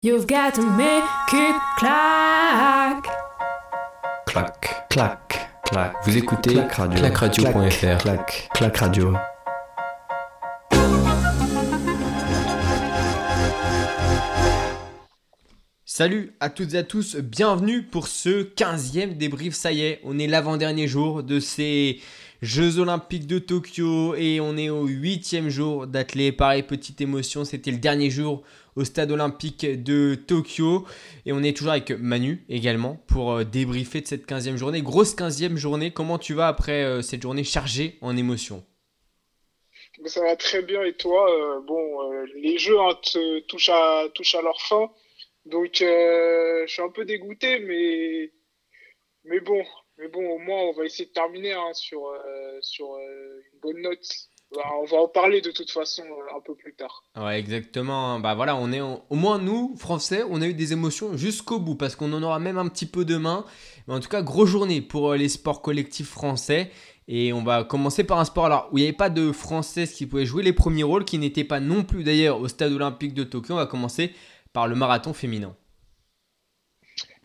You've got to make it clack. Clac, clac, clac. Vous écoutez Clac Radio. clacradio.fr. Clac, clac radio. Salut à toutes et à tous, bienvenue pour ce 15e débrief. Ça y est, on est l'avant-dernier jour de ces Jeux Olympiques de Tokyo et on est au 8e jour d'athlée. Pareil, petite émotion, c'était le dernier jour au stade olympique de Tokyo. Et on est toujours avec Manu également pour euh, débriefer de cette 15e journée. Grosse 15e journée, comment tu vas après euh, cette journée chargée en émotions? Ça va très bien. Et toi euh, Bon, les jeux hein, touchent, à, leur fin, donc je suis un peu dégoûté, mais bon, mais bon, au moins on va essayer de terminer hein, sur, euh, sur euh, une bonne note. Bah, on va en parler de toute façon euh, un peu plus tard. Ouais, exactement. Bah voilà, on est au moins nous, Français, on a eu des émotions jusqu'au bout parce qu'on en aura même un petit peu demain. Mais en tout cas, grosse journée pour les sports collectifs français. Et on va commencer par un sport alors où il n'y avait pas de Françaises qui pouvaient jouer les premiers rôles, qui n'étaient pas non plus d'ailleurs au stade olympique de Tokyo. On va commencer par le marathon féminin.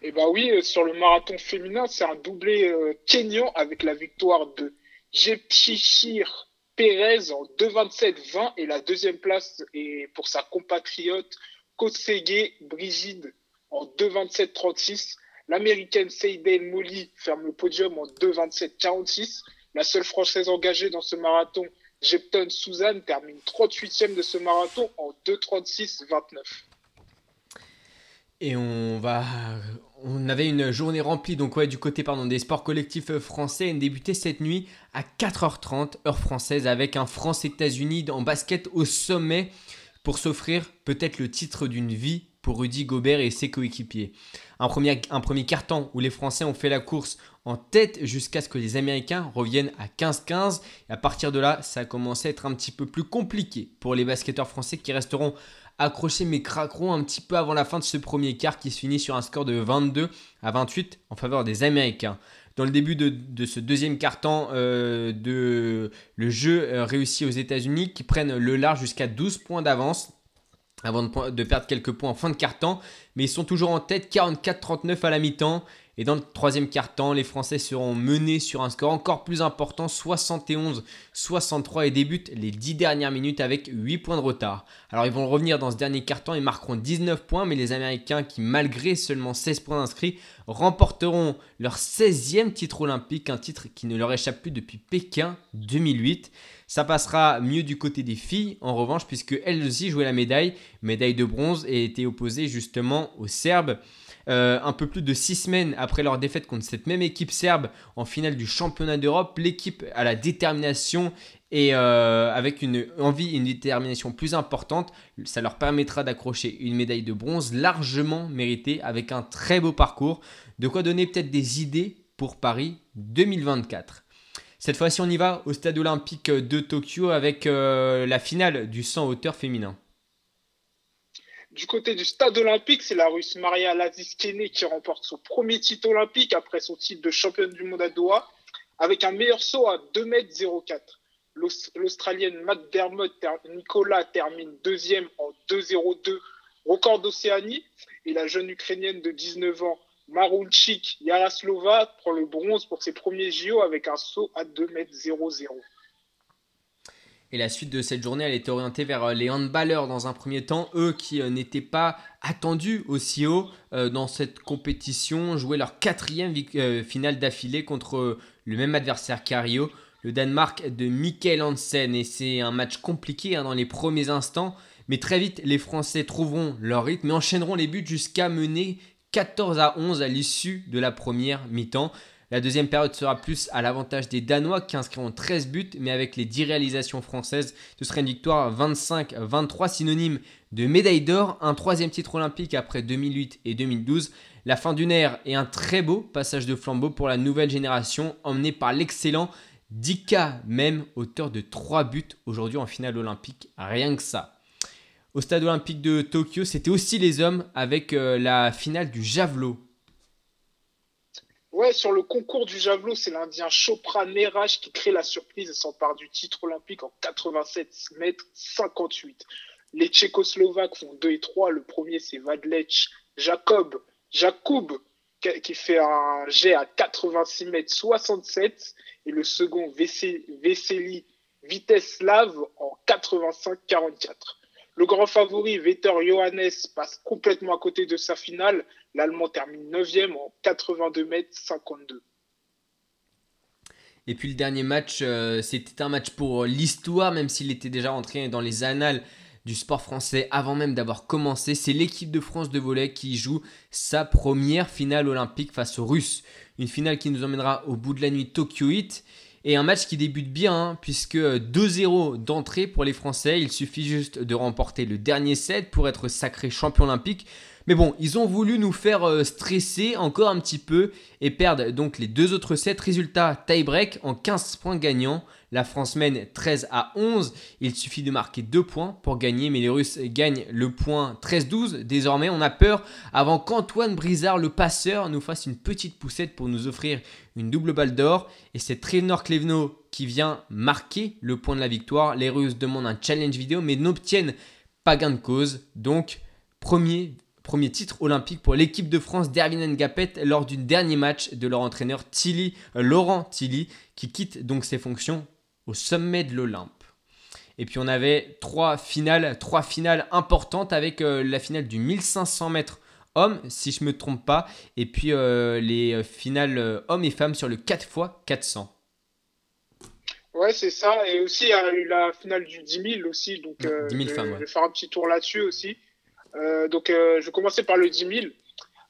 Et bah oui, euh, sur le marathon féminin, c'est un doublé euh, kényan avec la victoire de Jepchirchir Perez en 2,27-20 et la deuxième place est pour sa compatriote Kosgei Brigide en 2,27-36. L'américaine Seidel Molly ferme le podium en 2,27-46. La seule française engagée dans ce marathon, Jepton Suzanne, termine 38e de ce marathon en 2,36-29. Et on va, on avait une journée remplie donc du côté des sports collectifs euh, français. On débutait cette nuit à 4h30 heure française avec un France-États-Unis en basket au sommet pour s'offrir peut-être le titre d'une vie pour Rudy Gobert et ses coéquipiers. Un premier, un premier carton où les Français ont fait la course en tête jusqu'à ce que les Américains reviennent à 15-15. Et à partir de là, ça a commencé à être un petit peu plus compliqué pour les basketteurs français qui resteront accrochés mais craqueront un petit peu avant la fin de ce premier quart qui se finit sur un score de 22 à 28 en faveur des Américains. Dans le début de, ce deuxième quart-temps, euh, de, le jeu euh, réussit aux États-Unis qui prennent le large jusqu'à 12 points d'avance avant de, de perdre quelques points en fin de quart-temps, mais ils sont toujours en tête 44-39 à la mi-temps. Et dans le troisième quart-temps, les Français seront menés sur un score encore plus important, 71-63 et débutent les 10 dernières minutes avec 8 points de retard. Alors ils vont revenir dans ce dernier quart-temps et marqueront 19 points, mais les Américains qui, malgré seulement 16 points inscrits, remporteront leur 16e titre olympique, un titre qui ne leur échappe plus depuis Pékin 2008. Ça passera mieux du côté des filles, en revanche, puisque elles aussi jouaient la médaille, médaille de bronze, et étaient opposées justement aux Serbes. Euh, un peu plus de six semaines après leur défaite contre cette même équipe serbe en finale du championnat d'Europe, l'équipe a la détermination et euh, avec une envie et une détermination plus importante, ça leur permettra d'accrocher une médaille de bronze largement méritée avec un très beau parcours. De quoi donner peut-être des idées pour Paris 2024. Cette fois-ci, on y va au stade olympique de Tokyo avec euh, la finale du 100 hauteur féminin. Du côté du stade olympique, c'est la russe Maria Laziskene qui remporte son premier titre olympique après son titre de championne du monde à Doha avec un meilleur saut à 2m04. L'Aus- L'Australienne Matt Dermott, Nicolas termine deuxième en 2,02, record d'Océanie. Et la jeune Ukrainienne de 19 ans, Marunchik Yaraslova, prend le bronze pour ses premiers JO avec un saut à 2m00. Et la suite de cette journée, elle était orientée vers euh, les handballeurs dans un premier temps, eux qui euh, n'étaient pas attendus aussi haut euh, dans cette compétition, jouaient leur quatrième finale d'affilée contre le même adversaire qu'à Rio, le Danemark de Mikkel Hansen. Et c'est un match compliqué hein, dans les premiers instants, mais très vite, les Français trouveront leur rythme et enchaîneront les buts jusqu'à mener 14 à 11 à l'issue de la première mi-temps. La deuxième période sera plus à l'avantage des Danois qui inscriront 13 buts, mais avec les 10 réalisations françaises, ce serait une victoire 25-23 synonyme de médaille d'or, un troisième titre olympique après 2008 et 2012, la fin d'une ère et un très beau passage de flambeau pour la nouvelle génération emmené par l'excellent Dika, même auteur de 3 buts aujourd'hui en finale olympique, rien que ça. Au stade olympique de Tokyo, c'était aussi les hommes avec euh, la finale du javelot. Ouais, sur le concours du javelot, c'est l'Indien Chopra Neeraj qui crée la surprise et s'empare du titre olympique en 87 mètres 58. Les Tchécoslovaques font 2 et 3. Le premier, c'est Vadlec Jacob, Jacob qui fait un jet à 86 mètres 67. Et le second, Veseli Viteslav en 85-44. Le grand favori, Vetter Johannes, passe complètement à côté de sa finale. L'Allemand termine 9e en 82 mètres 52. Et puis le dernier match, euh, c'était un match pour l'histoire, même s'il était déjà entré dans les annales du sport français avant même d'avoir commencé. C'est l'équipe de France de volley qui joue sa première finale olympique face aux Russes. Une finale qui nous emmènera au bout de la nuit Tokyo Heat. Et un match qui débute bien, hein, puisque 2-0 d'entrée pour les Français. Il suffit juste de remporter le dernier set pour être sacré champion olympique. Mais bon, ils ont voulu nous faire euh, stresser encore un petit peu et perdent donc les deux autres sets. Résultat, tie-break en 15 points gagnants. La France mène 13 à 11. Il suffit de marquer 2 points pour gagner, mais les Russes gagnent le point 13-12. Désormais, on a peur avant qu'Antoine Brizard, le passeur, nous fasse une petite poussette pour nous offrir une double balle d'or. Et c'est Trenor Klevno qui vient marquer le point de la victoire. Les Russes demandent un challenge vidéo, mais n'obtiennent pas gain de cause. Donc, premier Premier titre olympique pour l'équipe de France d'Erwin Ngapet lors du dernier match de leur entraîneur Tilly, euh, Laurent Tilly, qui quitte donc ses fonctions au sommet de l'Olympe. Et puis on avait trois finales, trois finales importantes avec euh, la finale du 1500 mètres hommes, si je ne me trompe pas, et puis euh, les finales hommes et femmes sur le 4 x 400. Ouais, c'est ça. Et aussi, il y a eu la finale du 10 000 aussi. Donc, 10 000 femmes, je vais faire un petit tour là-dessus aussi. Euh, donc, euh, je vais commencer par le 10 000.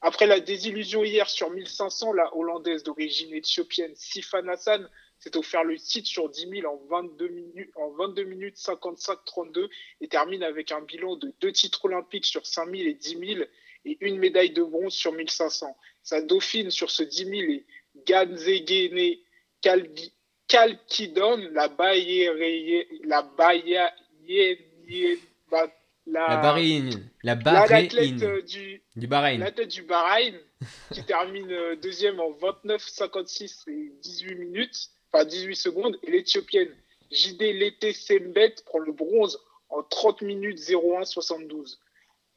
Après la désillusion hier sur 1500, la Hollandaise d'origine éthiopienne Sifan Hassan s'est offert le titre sur 10 000 en 22 minutes, en 22 minutes 55-32 et termine avec un bilan de deux titres olympiques sur 5 000 et 10 000 et une médaille de bronze sur 1500. Sa dauphine sur ce 10 000 est Ganzegene Kalkidon, la Baye la la, la Bahreïn. La Bahreïn. Euh, du, du Bahreïn. L'athlète du Bahreïn qui termine euh, deuxième en 29, 56 et 18 minutes, enfin 18 secondes. Et l'Éthiopienne Jide Lete Sembet prend le bronze en 30 minutes 01, 72.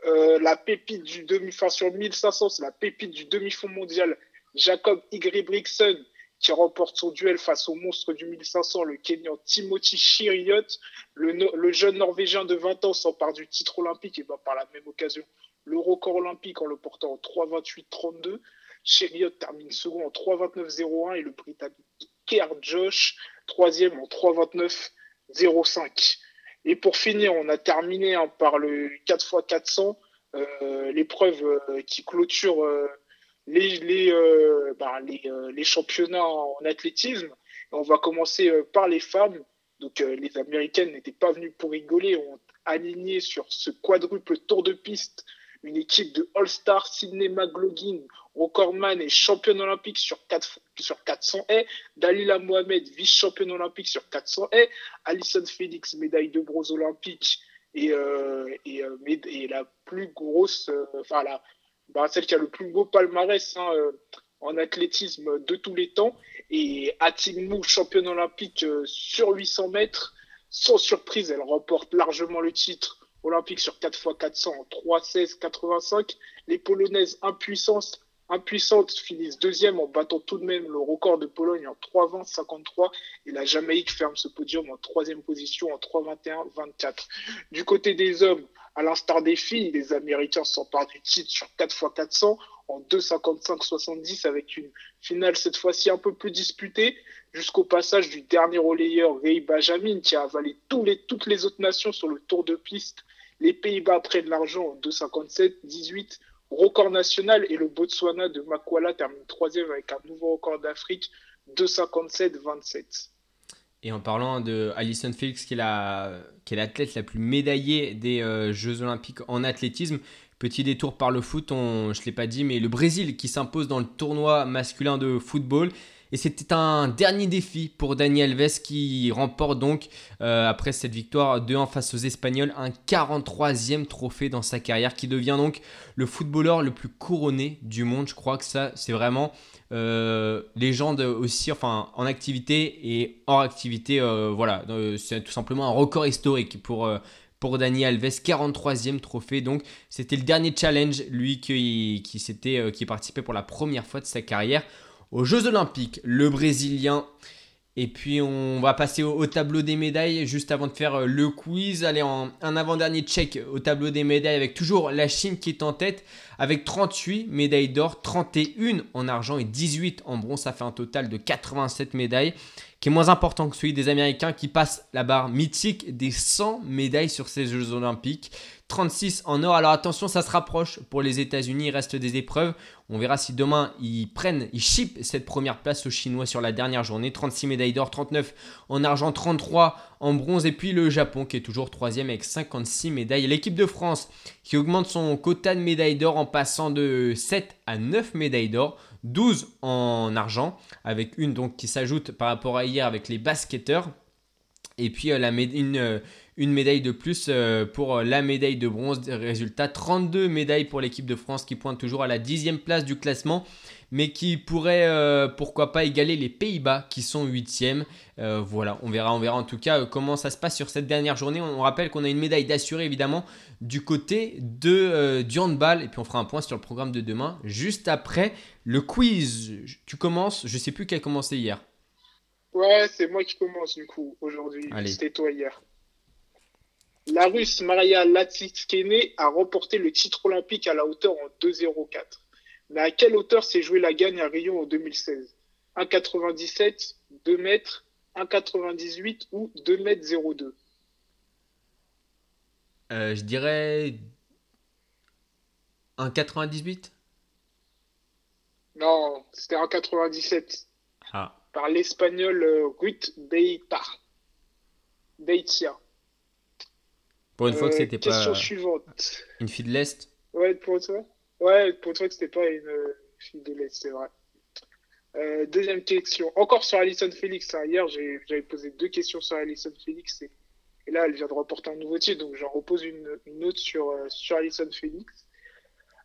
Euh, la pépite du demi, fin sur 1500, c'est la pépite du demi-fond mondial Jacob Brixen qui remporte son duel face au monstre du 1500, le Kenyan Timothy Chiriot. Le, jeune Norvégien de 20 ans s'empare du titre olympique et ben, par la même occasion le record olympique en le portant en 3.28.32. Chiriot termine second en 3.29.01 et le Britannique Kerr Josh troisième en 3.29.05. Et pour finir, on a terminé hein, par le 4x400, euh, l'épreuve euh, qui clôture euh, les, les, euh, bah, les, euh, les, championnats en athlétisme. On va commencer euh, par les femmes. Donc les Américaines n'étaient pas venues pour rigoler, ont aligné sur ce quadruple tour de piste une équipe de All-Star, Sydney McLaughlin, recordman et championne olympique sur, 4, sur 400 haies, Dalila Mohamed, vice-championne olympique sur 400 haies, Alison Felix, médaille de bronze olympique et, et, et la plus grosse, enfin la, bah, celle qui a le plus beau palmarès hein, euh, en athlétisme de tous les temps. Et Atimou, championne olympique euh, sur 800 mètres, sans surprise, elle remporte largement le titre olympique sur 4x400 en 3-16-85. Les Polonaises impuissantes, impuissantes finissent deuxième en battant tout de même le record de Pologne en 3-20-53 et la Jamaïque ferme ce podium en troisième position en 3-21-24. Du côté des hommes, à l'instar des filles, les Américains s'emparent du titre sur 4x400 en 2,55-70 avec une finale cette fois-ci un peu plus disputée jusqu'au passage du dernier relayeur Ray Benjamin qui a avalé toutes les autres nations sur le tour de piste. Les Pays-Bas prennent l'argent en 2,57-18 record national et le Botswana de Makwala termine troisième avec un nouveau record d'Afrique 2,57-27. Et en parlant de Alison Felix, qui est l'athlète la, plus médaillée des euh, Jeux Olympiques en athlétisme, petit détour par le foot, je ne l'ai pas dit, mais le Brésil qui s'impose dans le tournoi masculin de football. Et c'était un dernier défi pour Daniel Alves qui remporte donc, euh, après cette victoire 2-1 face aux Espagnols, un 43e trophée dans sa carrière qui devient donc le footballeur le plus couronné du monde. Je crois que ça, c'est vraiment euh, légende aussi, enfin en activité et hors activité. Euh, voilà, c'est tout simplement un record historique pour, pour Dani Alves, 43e trophée. Donc c'était le dernier challenge, lui qui, qui, qui participait pour la première fois de sa carrière aux Jeux Olympiques. Le Brésilien et puis on va passer au, tableau des médailles juste avant de faire euh, le quiz. Allez, en, un avant-dernier check au tableau des médailles avec toujours la Chine qui est en tête avec 38 médailles d'or, 31 en argent et 18 en bronze. Ça fait un total de 87 médailles qui est moins important que celui des Américains qui passent la barre mythique des 100 médailles sur ces Jeux Olympiques. 36 en or. Alors attention, ça se rapproche pour les États-Unis. Il reste des épreuves. On verra si demain ils prennent, ils chipent cette première place aux Chinois sur la dernière journée. 36 médailles d'or, 39 en argent, 33 en bronze. Et puis le Japon qui est toujours troisième avec 56 médailles. L'équipe de France qui augmente son quota de médailles d'or en passant de 7 à 9 médailles d'or. 12 en argent, avec une donc qui s'ajoute par rapport à hier avec les basketteurs. Et puis euh, euh, une médaille de plus euh, pour la médaille de bronze. Résultat 32 médailles pour l'équipe de France qui pointe toujours à la dixième place du classement mais qui pourrait pourquoi pas égaler les Pays-Bas qui sont 8e. Euh, voilà, on verra, on verra en tout cas comment ça se passe sur cette dernière journée. On, rappelle qu'on a une médaille d'assuré évidemment du côté de du handball et puis on fera un point sur le programme de demain juste après le quiz. Tu commences, je sais plus qui a commencé hier. Ouais, c'est moi qui commence du coup aujourd'hui. C'était toi hier. La Russe Maria Latsikene a remporté le titre olympique à la hauteur en 2,04. Mais à quelle hauteur s'est joué la gagne à Rio en 2016 1,97, 2 mètres, 1,98 ou 2 mètres 02 euh, Je dirais 1,98 Non, c'était 1,97. Ah. Par l'espagnol euh, Ruth Beita. Beitia. Pour une fois que euh, c'était pas. Question suivante. Une fille de l'Est Ouais, pour toi. Ouais, pour toi que c'était pas une fille de l'Est, c'est vrai. Euh, deuxième question. Encore sur Alison Felix. Hein. Hier, j'avais posé deux questions sur Alison Felix. Et, là, elle vient de reporter un nouveau titre. Donc, j'en repose une, autre sur, euh, sur Alison Felix.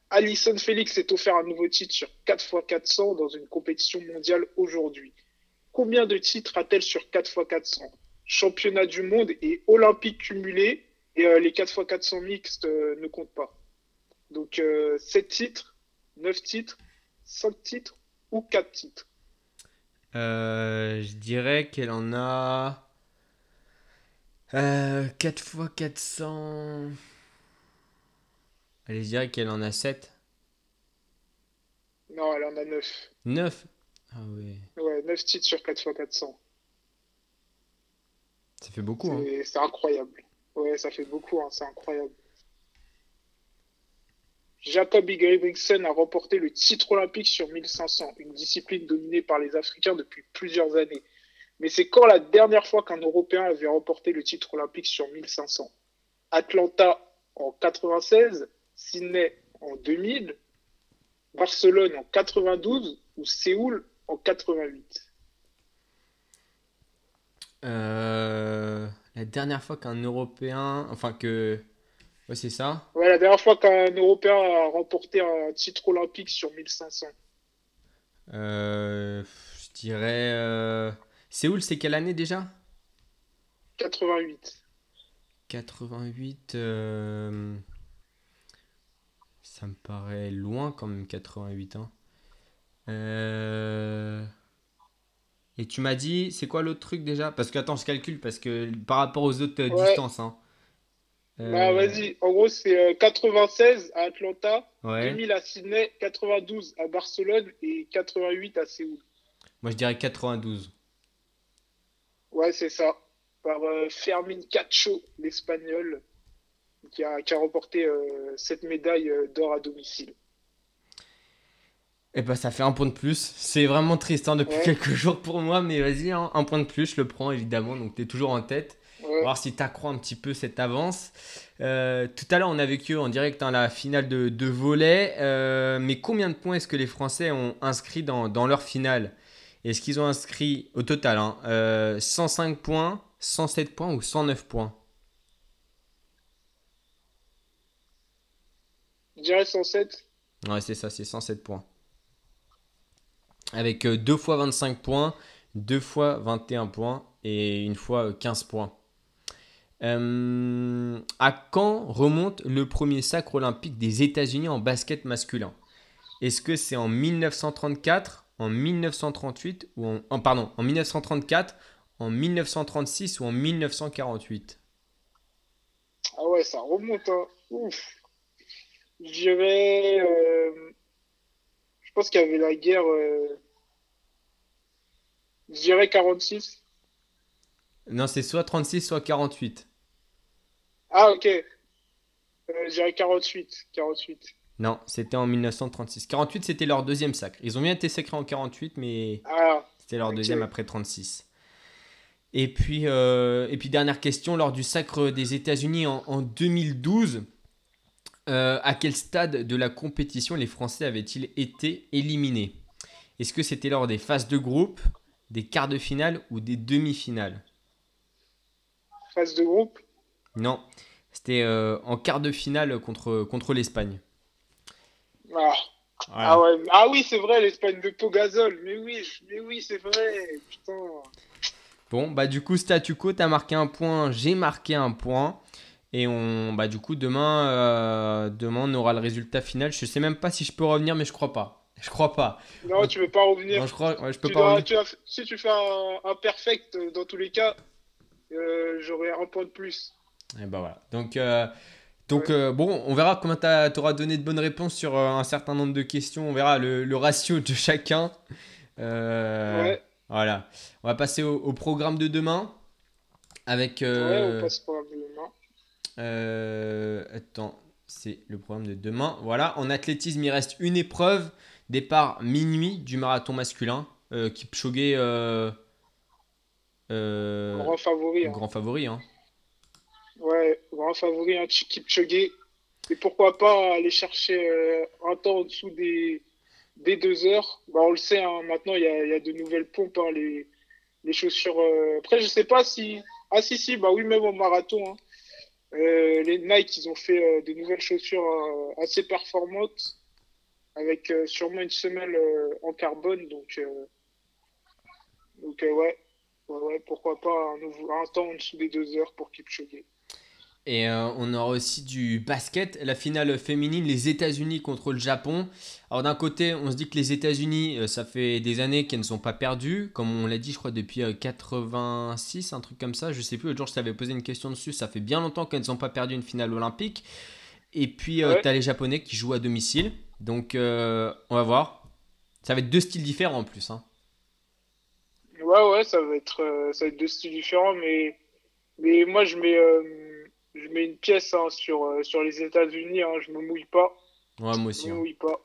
Alison Felix s'est offert un nouveau titre sur 4x400 dans une compétition mondiale aujourd'hui. Combien de titres a-t-elle sur 4x400 Championnat du monde et olympique cumulé et euh, les 4x400 mixtes euh, ne comptent pas. Donc 7 euh, titres, 9 titres, 5 titres ou 4 titres? Je dirais qu'elle en a 4 x 400. Allez, je dirais qu'elle en a 7. Non, elle en a 9. 9 Ah. Ouais, 9 titres sur 4 x 400. Ça fait beaucoup. Hein. C'est incroyable. Ouais, ça fait beaucoup, hein, c'est incroyable. Jacob Ingebrigtsen a remporté le titre olympique sur 1500, une discipline dominée par les Africains depuis plusieurs années. Mais c'est quand la dernière fois qu'un Européen avait remporté le titre olympique sur 1500 Atlanta en 96, Sydney en 2000, Barcelone en 92 ou Séoul en 88 euh... La dernière fois qu'un Européen. Enfin, que. Ouais, c'est ça Ouais, la dernière fois qu'un Européen a remporté un titre olympique sur 1500. Euh, je dirais. Euh... Séoul, c'est quelle année déjà? 88. 88. Euh... Ça me paraît loin quand même, 88. Hein. Euh. Et tu m'as dit, c'est quoi l'autre truc déjà? Parce que attends, je calcule parce que par rapport aux autres euh, distances. Hein. Bah, euh, vas-y, en gros, c'est 96 euh, à Atlanta, 2000 à Sydney, 92 à Barcelone et 88 à Séoul. Moi, je dirais 92. Ouais, c'est ça. Par Fermin Cacho, l'Espagnol, qui a, qui a remporté cette médaille d'or à domicile. Et eh ben ça fait un point de plus. C'est vraiment triste hein, depuis quelques jours pour moi, mais vas-y, hein, un point de plus, je le prends évidemment. Donc tu es toujours en tête. Voir si tu accrois un petit peu cette avance. Euh, tout à l'heure, on a vécu en direct hein, la finale de, de volet. Euh, mais combien de points est-ce que les Français ont inscrit dans, dans leur finale? Est-ce qu'ils ont inscrit au total 105 euh, points, 107 points ou 109 points? Je dirais 107. Ouais, c'est ça, c'est 107 points avec 2 euh, fois 25 points, 2 fois 21 points et une fois 15 euh, points. Euh, à quand remonte le premier sacre olympique des États-Unis en basket masculin? Est-ce que c'est en 1934, en 1938 ou en, en- pardon, en 1934, en 1936 ou en 1948 Ah ouais, ça remonte. Hein. Je dirais. euh, Je pense qu'il y avait la guerre. Je dirais 46. Non, c'est soit 36, soit 48. Ah, ok. Euh, je dirais 48. 48. Non, c'était en 1936. 48, c'était leur deuxième sacre. Ils ont bien été sacrés en 48, mais Ah, C'était leur deuxième après 36. Et puis, euh, et puis dernière question, lors du sacre des États-Unis en, en 2012, euh, à quel stade de la compétition les Français avaient-ils été éliminés? Est-ce que c'était lors des phases de groupe, des quarts de finale ou des demi-finales phase de groupe? Non, c'était euh, en quart de finale contre, contre l'Espagne. Ah, Voilà. ah ouais. Ah oui, c'est vrai, l'Espagne de Pogazol. Mais oui, mais oui, c'est vrai. Putain. Bon, bah du coup, statu quo, t'as marqué un point, j'ai marqué un point. Et on, bah du coup, demain, euh, demain, on aura le résultat final. Je sais même pas si je peux revenir, mais je crois pas. Je crois pas. Non, tu veux pas revenir. Non, je crois, ouais, je peux Tu pas dois- revenir. tu si tu fais un, un perfect, euh, dans tous les cas, euh, j'aurai un point de plus. Et bah voilà. Donc, euh, donc euh, bon, on verra comment tu auras donné de bonnes réponses sur un certain nombre de questions. On verra le, le ratio de chacun. Ouais, Voilà. On va passer au, au programme de demain. Avec. ouais, on passe probablement. Euh, attends, c'est le programme de demain. Voilà, en athlétisme, il reste une épreuve. Départ minuit du marathon masculin. Euh, Kipchoge, euh, euh, Grand favori. hein. grand favori. Hein. Ouais, grand favori, hein, Ch- Kipchoge. Et pourquoi pas aller chercher euh, un temps en dessous des, des deux heures. Bah, on le sait, hein, maintenant, il y a, il y a de nouvelles pompes, hein, les, les chaussures. Après, je sais pas si. Ah, si, si, bah oui, même au marathon. les Nike, ils ont fait de nouvelles chaussures assez performantes, avec euh, sûrement une semelle euh, en carbone. Donc, euh, donc ouais. Ouais, ouais, pourquoi pas un, nouveau, un temps en dessous des deux heures pour Kipchoge. Et euh, on aura aussi du basket, la finale féminine, les États-Unis contre le Japon. Alors d'un côté, on se dit que les États-Unis, euh, ça fait des années qu'elles ne sont pas perdues, comme on l'a dit, je crois depuis euh, 86, un truc comme ça. Je sais plus. L'autre jour, je t'avais posé une question dessus. Ça fait bien longtemps qu'elles n'ont pas perdu une finale olympique. Et puis, Ouais. t'as les Japonais qui jouent à domicile. Donc, euh, on va voir. Ça va être deux styles différents en plus. hein. Ouais, ouais, ça va être, euh, ça va être deux styles différents, mais, mais moi, je mets, euh, je mets une pièce hein, sur, sur les États-Unis, hein, je me mouille pas. Ouais, moi Je aussi. me hein. mouille pas.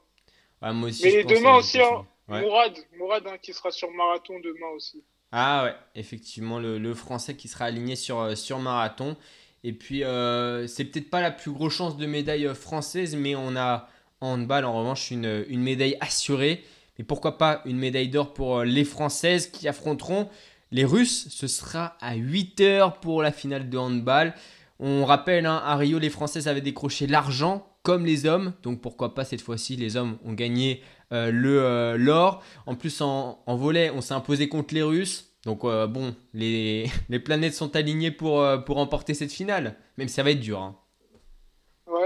Ouais, moi aussi. Mais je demain aussi, hein. Ouais. Mourad, Mourad hein, qui sera sur marathon demain aussi. Ah ouais, effectivement, le, le français qui sera aligné sur, sur marathon. Et puis, euh, c'est peut-être pas la plus grosse chance de médaille française, mais on a handball, en revanche, une, une médaille assurée. Mais pourquoi pas une médaille d'or pour euh, les Françaises qui affronteront les Russes Ce sera à 8h pour la finale de handball. On rappelle, hein, à Rio, les Françaises avaient décroché l'argent comme les hommes. Donc pourquoi pas cette fois-ci, les hommes ont gagné euh, le euh, l'or. En plus, en, volet, on s'est imposé contre les Russes. Donc bon, les, planètes sont alignées pour, pour remporter cette finale. Même si ça va être dur. hein.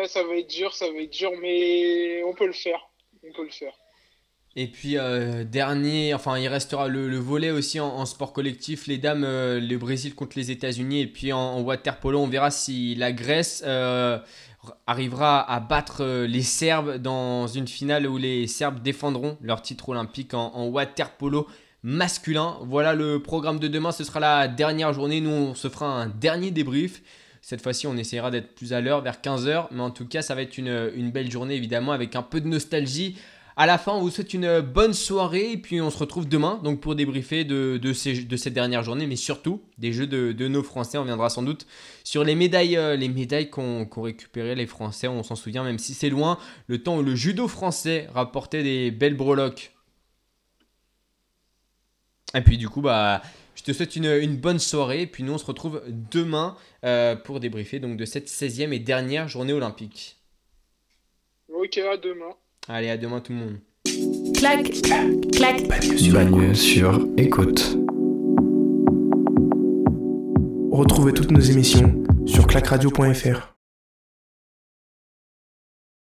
Ça va être dur, ça va être dur, mais on peut le faire. On peut le faire. Et puis euh, dernier, enfin il restera le, le volet aussi en, sport collectif, les dames, euh, le Brésil contre les États-Unis. Et puis en, en water polo, on verra si la Grèce euh, arrivera à battre les Serbes dans une finale où les Serbes défendront leur titre olympique en, en water polo masculin. Voilà le programme de demain, ce sera la dernière journée. Nous, on se fera un dernier débrief. Cette fois-ci, on essaiera d'être plus à l'heure, vers 15h. Mais en tout cas, ça va être une, belle journée, évidemment, avec un peu de nostalgie. À la fin, on vous souhaite une bonne soirée. Et puis, on se retrouve demain donc pour débriefer de, cette dernière journée. Mais surtout, des jeux de, nos Français. On viendra sans doute sur les médailles, euh, les médailles qu'ont récupérées les Français. On s'en souvient, même si c'est loin. Le temps où le judo français rapportait des belles breloques. Et puis, du coup, bah. Je te souhaite une, une bonne soirée. Et puis nous, on se retrouve demain euh, pour débriefer donc, de cette 16e et dernière journée olympique. Ok, à demain. Allez, à demain tout le monde. clac, clac. Bagneux sur écoute. Retrouvez toutes nos émissions sur clacradio.fr.